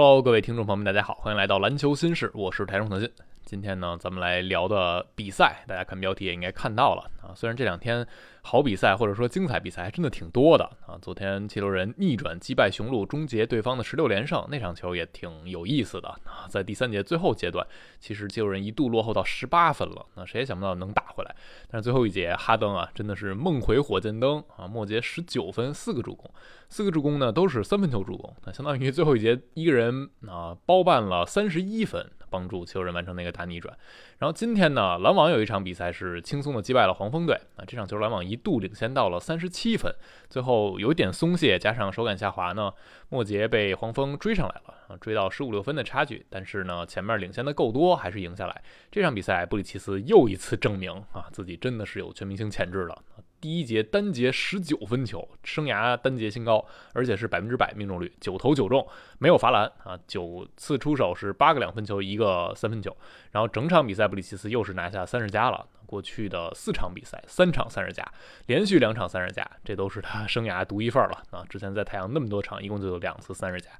Hello，各位听众朋友们，大家好，欢迎来到篮球新事，我是台中腾讯。今天呢，咱们来聊的比赛，大家看标题也应该看到了啊。虽然这两天好比赛或者说精彩比赛还真的挺多的啊。昨天七六人逆转击败雄鹿，终结对方的十六连胜，那场球也挺有意思的啊。在第三节最后阶段，其实七六人一度落后到十八分了，那谁也想不到能打回来。但是最后一节，哈登啊，真的是梦回火箭灯啊，末节十九分，四个助攻，四个助攻呢都是三分球助攻，那相当于最后一节一个人啊包办了三十一分。帮助球人完成那个大逆转。然后今天呢，篮网有一场比赛是轻松的击败了黄蜂队啊。这场球篮网一度领先到了三十七分，最后有点松懈，加上手感下滑呢，末节被黄蜂追上来了啊，追到十五六分的差距。但是呢，前面领先的够多，还是赢下来。这场比赛，布里奇斯又一次证明啊，自己真的是有全明星潜质了。第一节单节十九分球，生涯单节新高，而且是百分之百命中率，九投九中，没有罚篮啊，九次出手是八个两分球，一个三分球，然后整场比赛布里奇斯又是拿下三十加了，过去的四场比赛三场三十加，连续两场三十加，这都是他生涯独一份儿了啊！之前在太阳那么多场，一共就有两次三十加。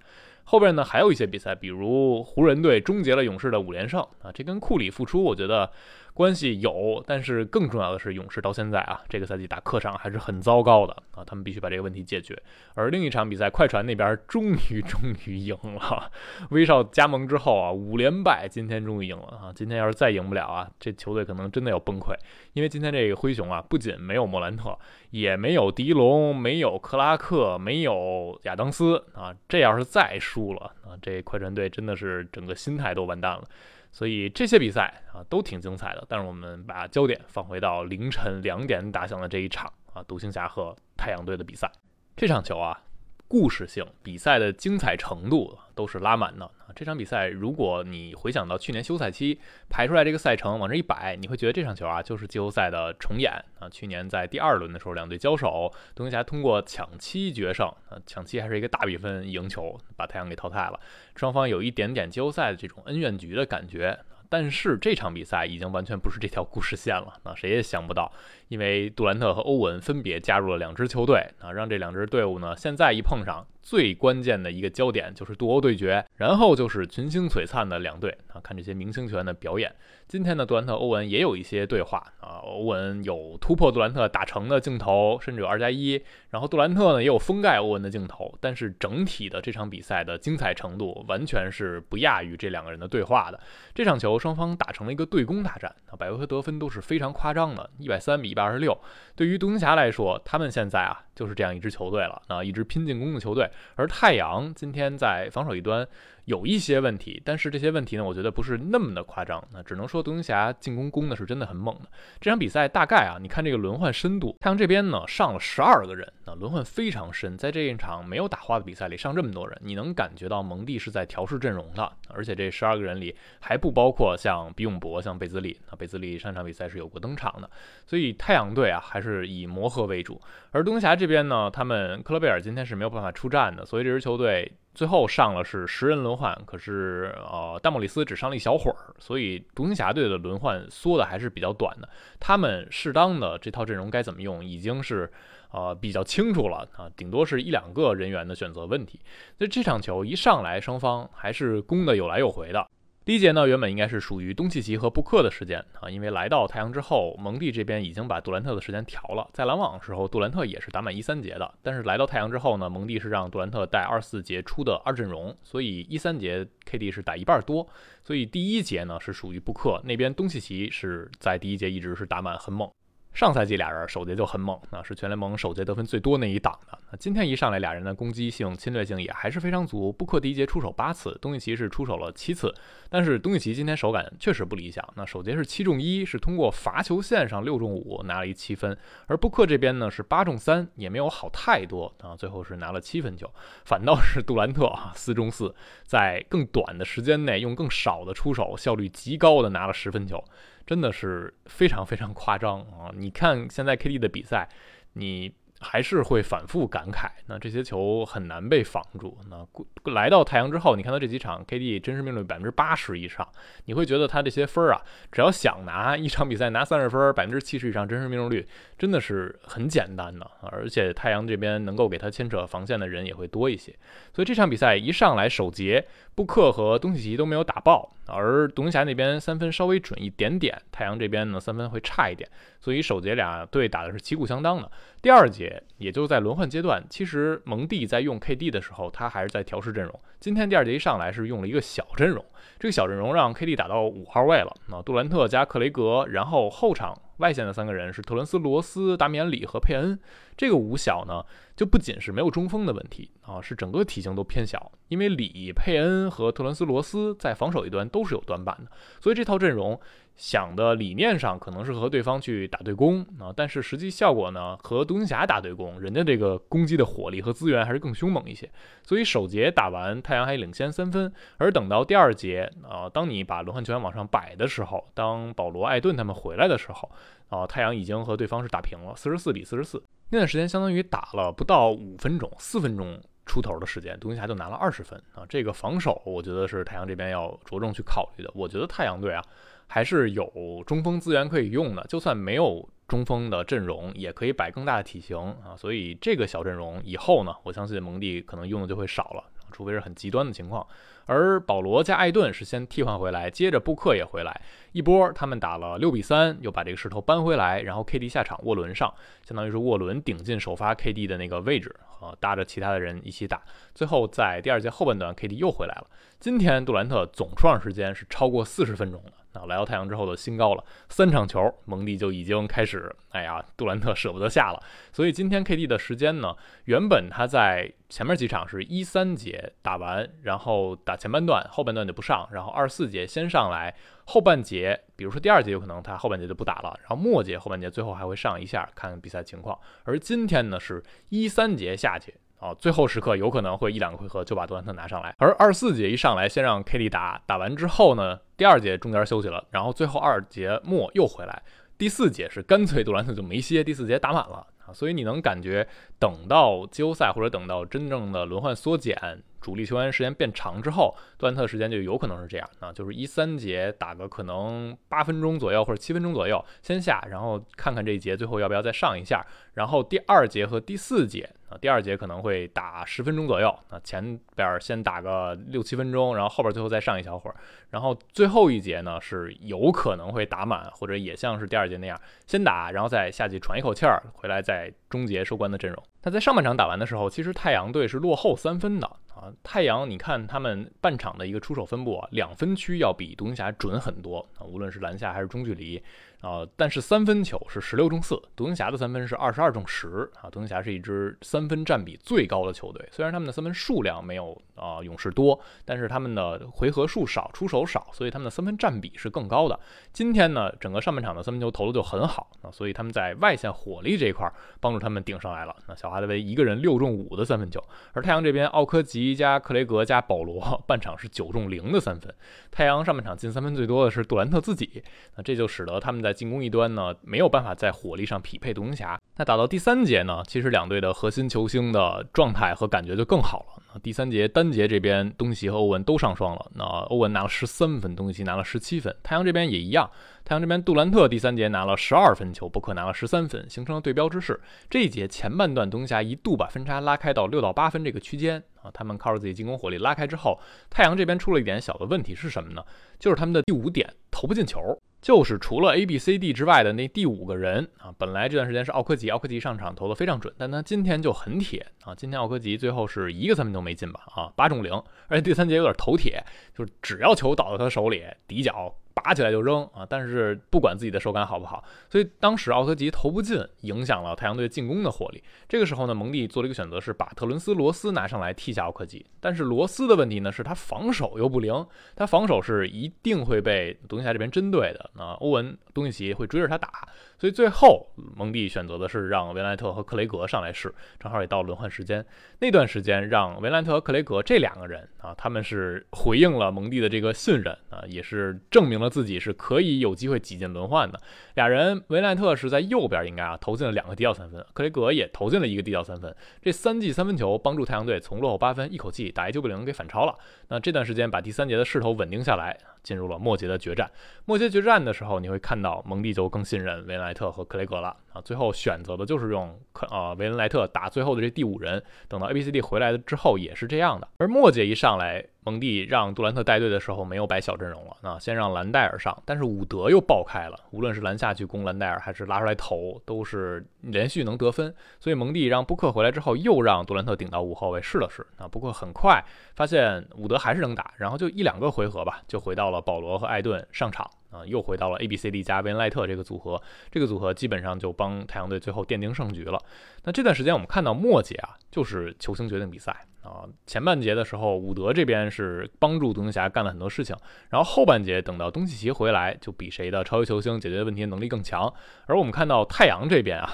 后边呢还有一些比赛，比如湖人队终结了勇士的五连胜啊，这跟库里复出，我觉得。关系有，但是更重要的是，勇士到现在啊，这个赛季打客场还是很糟糕的啊，他们必须把这个问题解决。而另一场比赛，快船那边终于终于赢了，威少加盟之后啊，五连败，今天终于赢了啊！今天要是再赢不了啊，这球队可能真的要崩溃，因为今天这个灰熊啊，不仅没有莫兰特，也没有迪龙，没有克拉克，没有亚当斯啊，这要是再输了啊，这快船队真的是整个心态都完蛋了。所以这些比赛啊都挺精彩的，但是我们把焦点放回到凌晨两点打响的这一场啊，独行侠和太阳队的比赛。这场球啊，故事性、比赛的精彩程度都是拉满的啊。这场比赛，如果你回想到去年休赛期排出来这个赛程往这一摆，你会觉得这场球啊就是季后赛的重演啊。去年在第二轮的时候，两队交手，独行侠通过抢七决胜啊，抢七还是一个大比分赢球，把太阳给淘汰了。双方有一点点季后赛的这种恩怨局的感觉。但是这场比赛已经完全不是这条故事线了，那谁也想不到，因为杜兰特和欧文分别加入了两支球队，啊，让这两支队伍呢现在一碰上。最关键的一个焦点就是杜欧对决，然后就是群星璀璨的两队啊，看这些明星球员的表演。今天呢，杜兰特、欧文也有一些对话啊，欧文有突破杜兰特打成的镜头，甚至有二加一，然后杜兰特呢也有封盖欧文的镜头。但是整体的这场比赛的精彩程度完全是不亚于这两个人的对话的。这场球双方打成了一个对攻大战啊，百回合得分都是非常夸张的，一百三比一百二十六。对于独行侠来说，他们现在啊就是这样一支球队了啊，一支拼进攻的球队。而太阳今天在防守一端。有一些问题，但是这些问题呢，我觉得不是那么的夸张。那只能说独行侠进攻攻的是真的很猛的。这场比赛大概啊，你看这个轮换深度，太阳这边呢上了十二个人，那轮换非常深。在这一场没有打花的比赛里上这么多人，你能感觉到蒙蒂是在调试阵容的。而且这十二个人里还不包括像比永博、像贝兹利。那贝兹利上场比赛是有过登场的。所以太阳队啊还是以磨合为主。而独行侠这边呢，他们克罗贝尔今天是没有办法出战的，所以这支球队。最后上了是十人轮换，可是呃，戴莫里斯只上了一小会儿，所以独行侠队的轮换缩的还是比较短的。他们适当的这套阵容该怎么用，已经是呃比较清楚了啊，顶多是一两个人员的选择问题。那这场球一上来，双方还是攻的有来有回的。第一节呢，原本应该是属于东契奇和布克的时间啊，因为来到太阳之后，蒙蒂这边已经把杜兰特的时间调了。在篮网的时候，杜兰特也是打满一三节的，但是来到太阳之后呢，蒙蒂是让杜兰特带二四节出的二阵容，所以一三节 KD 是打一半多，所以第一节呢是属于布克那边，东契奇是在第一节一直是打满很猛。上赛季俩人首节就很猛，那是全联盟首节得分最多那一档的。那今天一上来俩人的攻击性、侵略性也还是非常足。布克第一节出手八次，东契奇是出手了七次，但是东契奇今天手感确实不理想。那首节是七中一，是通过罚球线上六中五拿了一七分，而布克这边呢是八中三，也没有好太多啊，最后是拿了七分球。反倒是杜兰特啊四中四，在更短的时间内用更少的出手，效率极高的拿了十分球。真的是非常非常夸张啊！你看现在 KD 的比赛，你还是会反复感慨，那这些球很难被防住。那来到太阳之后，你看到这几场 KD 真实命中率百分之八十以上，你会觉得他这些分儿啊，只要想拿一场比赛拿三十分，百分之七十以上真实命中率，真的是很简单的。而且太阳这边能够给他牵扯防线的人也会多一些，所以这场比赛一上来首节，布克和东契奇都没有打爆，而独行侠那边三分稍微准一点点，太阳这边呢三分会差一点，所以首节俩队打的是旗鼓相当的。第二节，也就在轮换阶段，其实蒙蒂在用 KD 的时候，他还是在调试阵容。今天第二节一上来是用了一个小阵容，这个小阵容让 KD 打到五号位了。那杜兰特加克雷格，然后后场外线的三个人是特伦斯、罗斯、达米安里和佩恩。这个五小呢，就不仅是没有中锋的问题啊，是整个体型都偏小。因为里、佩恩和特伦斯、罗斯在防守一端都是有短板的，所以这套阵容。想的理念上可能是和对方去打对攻啊，但是实际效果呢，和独行侠打对攻，人家这个攻击的火力和资源还是更凶猛一些。所以首节打完，太阳还领先三分，而等到第二节啊，当你把轮换球员往上摆的时候，当保罗、艾顿他们回来的时候啊，太阳已经和对方是打平了，四十四比四十四。那段时间相当于打了不到五分钟，四分钟出头的时间，独行侠就拿了二十分啊。这个防守，我觉得是太阳这边要着重去考虑的。我觉得太阳队啊。还是有中锋资源可以用的，就算没有中锋的阵容，也可以摆更大的体型啊。所以这个小阵容以后呢，我相信蒙蒂可能用的就会少了，除非是很极端的情况。而保罗加艾顿是先替换回来，接着布克也回来，一波他们打了六比三，又把这个势头扳回来，然后 KD 下场，沃伦上，相当于是沃伦顶进首发 KD 的那个位置啊，搭着其他的人一起打。最后在第二节后半段，KD 又回来了。今天杜兰特总出场时间是超过四十分钟的。啊，来到太阳之后的新高了，三场球，蒙蒂就已经开始，哎呀，杜兰特舍不得下了。所以今天 KD 的时间呢，原本他在前面几场是一三节打完，然后打前半段，后半段就不上，然后二四节先上来，后半节，比如说第二节有可能他后半节就不打了，然后末节后半节最后还会上一下，看看比赛情况。而今天呢，是一三节下去。啊，最后时刻有可能会一两个回合就把杜兰特拿上来，而二四节一上来先让 KD 打，打完之后呢，第二节中间休息了，然后最后二节末又回来，第四节是干脆杜兰特就没歇，第四节打满了啊，所以你能感觉等到季后赛或者等到真正的轮换缩减。主力球员时间变长之后，杜兰特时间就有可能是这样啊，就是一三节打个可能八分钟左右或者七分钟左右先下，然后看看这一节最后要不要再上一下，然后第二节和第四节啊，第二节可能会打十分钟左右，那前边先打个六七分钟，然后后边最后再上一小会儿，然后最后一节呢是有可能会打满，或者也像是第二节那样先打，然后再下去喘一口气儿，回来再终结收官的阵容。那在上半场打完的时候，其实太阳队是落后三分的啊。太阳，你看他们半场的一个出手分布啊，两分区要比独行侠准很多啊，无论是篮下还是中距离。啊，但是三分球是十六中四，独行侠的三分是二十二中十啊。独行侠是一支三分占比最高的球队，虽然他们的三分数量没有啊勇士多，但是他们的回合数少，出手少，所以他们的三分占比是更高的。今天呢，整个上半场的三分球投的就很好啊，所以他们在外线火力这一块帮助他们顶上来了。那小哈德威一个人六中五的三分球，而太阳这边奥科吉加克雷格加保罗半场是九中零的三分。太阳上半场进三分最多的是杜兰特自己，那这就使得他们在在进攻一端呢，没有办法在火力上匹配独行侠。那打到第三节呢，其实两队的核心球星的状态和感觉就更好了。那第三节单节这边，东契和欧文都上双了。那欧文拿了十三分，东契拿了十七分。太阳这边也一样，太阳这边杜兰特第三节拿了十二分球，布克拿了十三分，形成了对标之势。这一节前半段，独行侠一度把分差拉开到六到八分这个区间啊，他们靠着自己进攻火力拉开之后，太阳这边出了一点小的问题是什么呢？就是他们的第五点投不进球。就是除了 A、B、C、D 之外的那第五个人啊，本来这段时间是奥科吉，奥科吉上场投的非常准，但他今天就很铁啊，今天奥科吉最后是一个三分都没进吧啊，八中零，而且第三节有点头铁，就是只要球倒到他手里，底角。拔起来就扔啊！但是不管自己的手感好不好，所以当时奥特吉投不进，影响了太阳队进攻的火力。这个时候呢，蒙蒂做了一个选择，是把特伦斯·罗斯拿上来替下奥特吉。但是罗斯的问题呢，是他防守又不灵，他防守是一定会被独行侠这边针对的。那欧文、东契奇会追着他打，所以最后蒙蒂选择的是让维莱特和克雷格上来试，正好也到轮换时间。那段时间让维莱特和克雷格这两个人啊，他们是回应了蒙蒂的这个信任啊，也是证明了。自己是可以有机会挤进轮换的。俩人，维奈特是在右边，应该啊投进了两个低调三分，克雷格也投进了一个低调三分。这三记三分球帮助太阳队从落后八分，一口气打一九比零给反超了。那这段时间把第三节的势头稳定下来。进入了末节的决战。末节决战的时候，你会看到蒙蒂就更信任维恩莱特和克雷格了啊。最后选择的就是用克啊维恩莱特打最后的这第五人。等到 A B C D 回来了之后也是这样的。而末节一上来，蒙蒂让杜兰特带队的时候没有摆小阵容了啊，先让兰戴尔上，但是伍德又爆开了，无论是篮下去攻兰戴尔，还是拉出来投，都是连续能得分。所以蒙蒂让布克回来之后，又让杜兰特顶到五后卫试了试啊。不过很快发现伍德还是能打，然后就一两个回合吧，就回到到了。保罗和艾顿上场啊，又回到了 A B C D 加维恩莱特这个组合，这个组合基本上就帮太阳队最后奠定胜局了。那这段时间我们看到末节啊，就是球星决定比赛啊。前半节的时候，伍德这边是帮助独行侠干了很多事情，然后后半节等到东契奇回来，就比谁的超级球星解决问题能力更强。而我们看到太阳这边啊，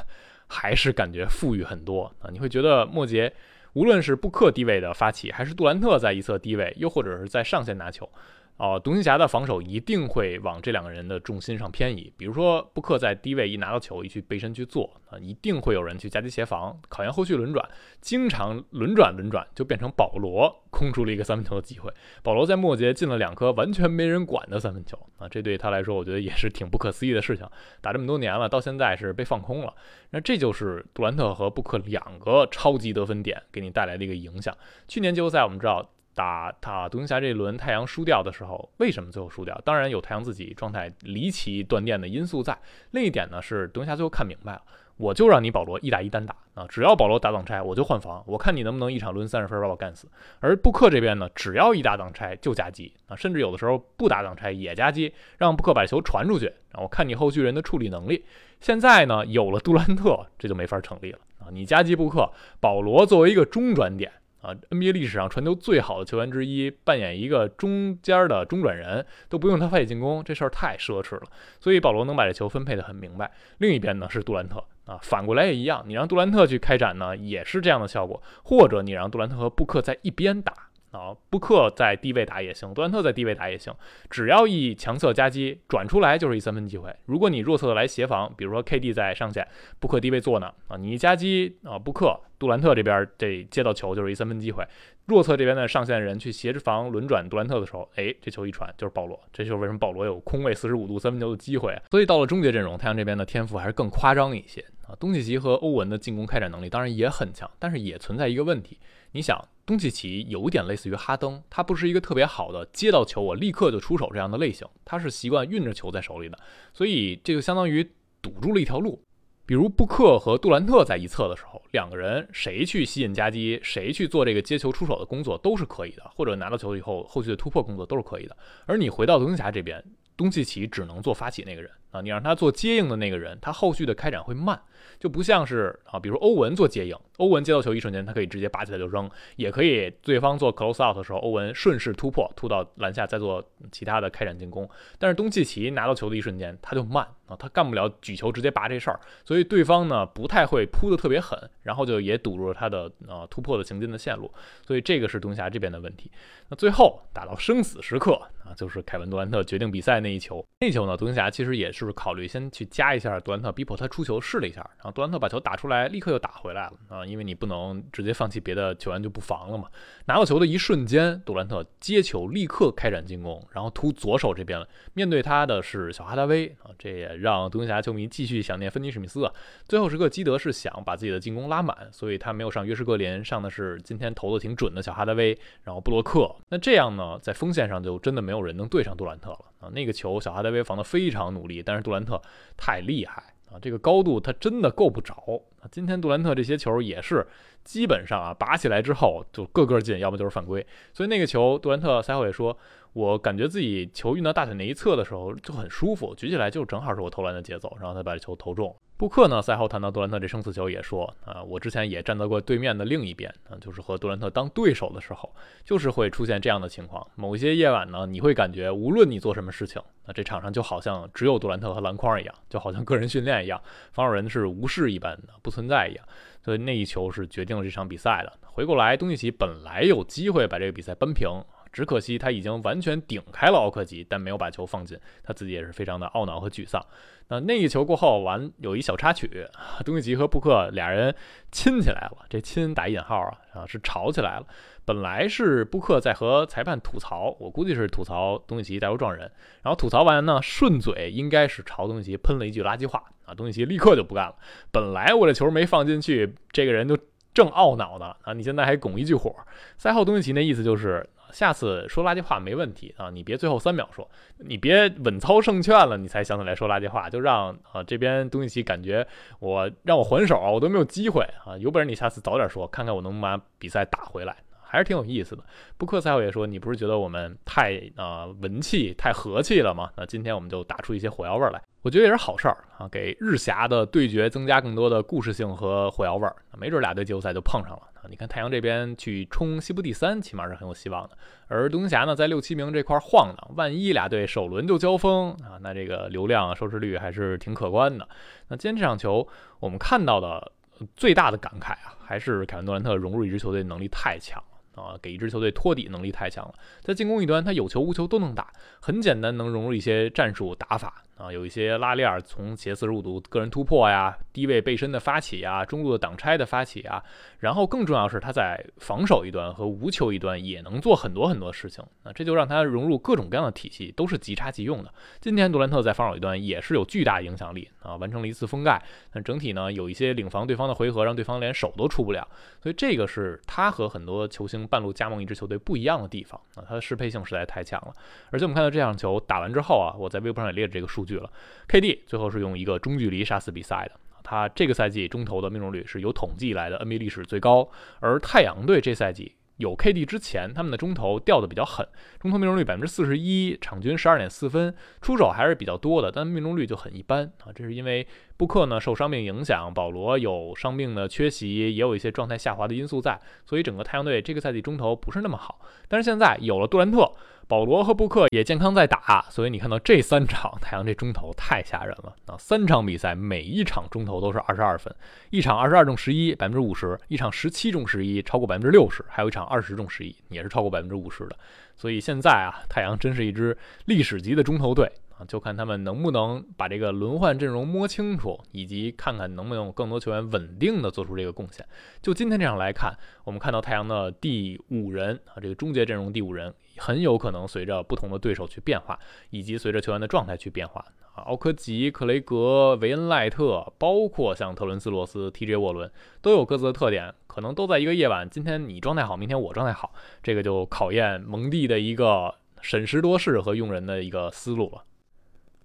还是感觉富裕很多啊。你会觉得末节无论是布克低位的发起，还是杜兰特在一侧低位，又或者是在上线拿球。哦，独行侠的防守一定会往这两个人的重心上偏移。比如说，布克在低位一拿到球，一去背身去做啊，一定会有人去夹击协防，考验后续轮转。经常轮转轮转，就变成保罗空出了一个三分球的机会。保罗在末节进了两颗完全没人管的三分球啊，这对他来说，我觉得也是挺不可思议的事情。打这么多年了，到现在是被放空了。那这就是杜兰特和布克两个超级得分点给你带来的一个影响。去年季后赛我们知道。打打独行侠这一轮，太阳输掉的时候，为什么最后输掉？当然有太阳自己状态离奇断电的因素在。另一点呢是，独行侠最后看明白了，我就让你保罗一打一单打啊，只要保罗打挡拆，我就换防，我看你能不能一场抡三十分把我干死。而布克这边呢，只要一打挡拆就夹击啊，甚至有的时候不打挡拆也夹击，让布克把球传出去，然后看你后续人的处理能力。现在呢，有了杜兰特，这就没法成立了啊！你夹击布克，保罗作为一个中转点。啊，NBA 历史上传球最好的球员之一，扮演一个中间的中转人，都不用他发起进攻，这事儿太奢侈了。所以保罗能把这球分配的很明白。另一边呢是杜兰特啊，反过来也一样，你让杜兰特去开展呢，也是这样的效果。或者你让杜兰特和布克在一边打。啊，布克在低位打也行，杜兰特在低位打也行，只要一强侧夹击转出来就是一三分机会。如果你弱侧的来协防，比如说 KD 在上线，布克低位做呢，啊，你一夹击啊，布克杜兰特这边这接到球就是一三分机会。弱侧这边的上线人去协防轮转杜兰特的时候，哎，这球一传就是保罗，这就是为什么保罗有空位四十五度三分球的机会。所以到了终结阵容，太阳这边的天赋还是更夸张一些啊。东契奇和欧文的进攻开展能力当然也很强，但是也存在一个问题，你想。东契奇有点类似于哈登，他不是一个特别好的接到球我立刻就出手这样的类型，他是习惯运着球在手里的，所以这就相当于堵住了一条路。比如布克和杜兰特在一侧的时候，两个人谁去吸引夹击，谁去做这个接球出手的工作都是可以的，或者拿到球以后后续的突破工作都是可以的。而你回到独行侠这边，东契奇只能做发起那个人啊，你让他做接应的那个人，他后续的开展会慢。就不像是啊，比如欧文做接应，欧文接到球一瞬间，他可以直接拔起来就扔，也可以对方做 close out 的时候，欧文顺势突破，突到篮下再做其他的开展进攻。但是东契奇拿到球的一瞬间，他就慢啊，他干不了举球直接拔这事儿，所以对方呢不太会扑的特别狠，然后就也堵住了他的呃突破的行进的线路，所以这个是独行侠这边的问题。那最后打到生死时刻啊，就是凯文杜兰特决定比赛那一球，那球呢，独行侠其实也是考虑先去加一下杜兰特，逼迫他出球试了一下，然后杜兰特把球打出来，立刻又打回来了啊，因为你不能直接放弃别的球员就不防了嘛。拿到球的一瞬间，杜兰特接球立刻开展进攻，然后突左手这边了，面对他的是小哈达威啊，这也让独行侠球迷继续想念芬尼史密斯啊。最后时刻，基德是想把自己的进攻拉满，所以他没有上约什格林，上的是今天投的挺准的小哈达威，然后布洛克。那这样呢，在锋线上就真的没有没有人能对上杜兰特了啊！那个球小哈达威防得非常努力，但是杜兰特太厉害啊！这个高度他真的够不着啊！今天杜兰特这些球也是基本上啊拔起来之后就个个进，要么就是犯规。所以那个球，杜兰特赛后也说，我感觉自己球运到大腿那一侧的时候就很舒服，举起来就正好是我投篮的节奏，然后他把球投中。布克呢？赛后谈到杜兰特这生死球，也说啊，我之前也站在过对面的另一边啊，就是和杜兰特当对手的时候，就是会出现这样的情况。某一些夜晚呢，你会感觉无论你做什么事情，那这场上就好像只有杜兰特和篮筐一样，就好像个人训练一样，防守人是无视一般的，不存在一样。所以那一球是决定了这场比赛的。回过来，东契奇本来有机会把这个比赛扳平。只可惜他已经完全顶开了奥克吉，但没有把球放进，他自己也是非常的懊恼和沮丧。那那一球过后完有一小插曲，东契奇和布克俩人亲起来了，这亲打引号啊啊是吵起来了。本来是布克在和裁判吐槽，我估计是吐槽东契奇带球撞人，然后吐槽完呢，顺嘴应该是朝东契奇喷了一句垃圾话啊，东契奇立刻就不干了。本来我这球没放进去，这个人就正懊恼呢啊，你现在还拱一句火。赛后东契奇那意思就是。下次说垃圾话没问题啊，你别最后三秒说，你别稳操胜券了，你才想起来说垃圾话，就让啊这边东契奇感觉我让我还手啊，我都没有机会啊，有本事你下次早点说，看看我能把比赛打回来，还是挺有意思的。布克赛后也说，你不是觉得我们太啊文气太和气了吗？那今天我们就打出一些火药味来。我觉得也是好事儿啊，给日霞的对决增加更多的故事性和火药味儿。没准俩队季后赛就碰上了啊！你看太阳这边去冲西部第三，起码是很有希望的。而独行侠呢，在六七名这块晃荡，万一俩队首轮就交锋啊，那这个流量收视率还是挺可观的。那今天这场球，我们看到的最大的感慨啊，还是凯文杜兰特融入一支球队能力太强。啊，给一支球队托底能力太强了，在进攻一端，他有球无球都能打，很简单，能融入一些战术打法啊，有一些拉链，从斜四十五度个人突破呀，低位背身的发起呀，中路的挡拆的发起啊，然后更重要是他在防守一端和无球一端也能做很多很多事情，那这就让他融入各种各样的体系，都是即插即用的。今天杜兰特在防守一端也是有巨大影响力啊，完成了一次封盖，但整体呢有一些领防对方的回合，让对方连手都出不了，所以这个是他和很多球星。半路加盟一支球队不一样的地方啊，他的适配性实在太强了。而且我们看到这场球打完之后啊，我在微博上也列了这个数数据了。KD 最后是用一个中距离杀死比赛的，他这个赛季中投的命中率是有统计来的 NBA 历史最高。而太阳队这赛季。有 KD 之前，他们的中投掉的比较狠，中投命中率百分之四十一，场均十二点四分，出手还是比较多的，但命中率就很一般啊。这是因为布克呢受伤病影响，保罗有伤病的缺席，也有一些状态下滑的因素在，所以整个太阳队这个赛季中投不是那么好。但是现在有了杜兰特。保罗和布克也健康在打，所以你看到这三场太阳这中投太吓人了啊！三场比赛每一场中投都是二十二分，一场二十二中十一，百分之五十；一场十七中十一，超过百分之六十；还有一场二十中十一，也是超过百分之五十的。所以现在啊，太阳真是一支历史级的中投队。就看他们能不能把这个轮换阵容摸清楚，以及看看能不能有更多球员稳定的做出这个贡献。就今天这样来看，我们看到太阳的第五人啊，这个终结阵容第五人很有可能随着不同的对手去变化，以及随着球员的状态去变化。啊，奥科吉、克雷格、维恩赖特，包括像特伦斯罗斯、TJ 沃伦，都有各自的特点，可能都在一个夜晚，今天你状态好，明天我状态好，这个就考验蒙蒂的一个审时度势和用人的一个思路了。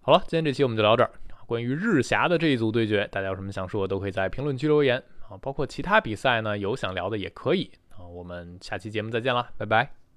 好了，今天这期我们就聊这儿。关于日霞的这一组对决，大家有什么想说的，都可以在评论区留言啊。包括其他比赛呢，有想聊的也可以啊。我们下期节目再见啦，拜拜。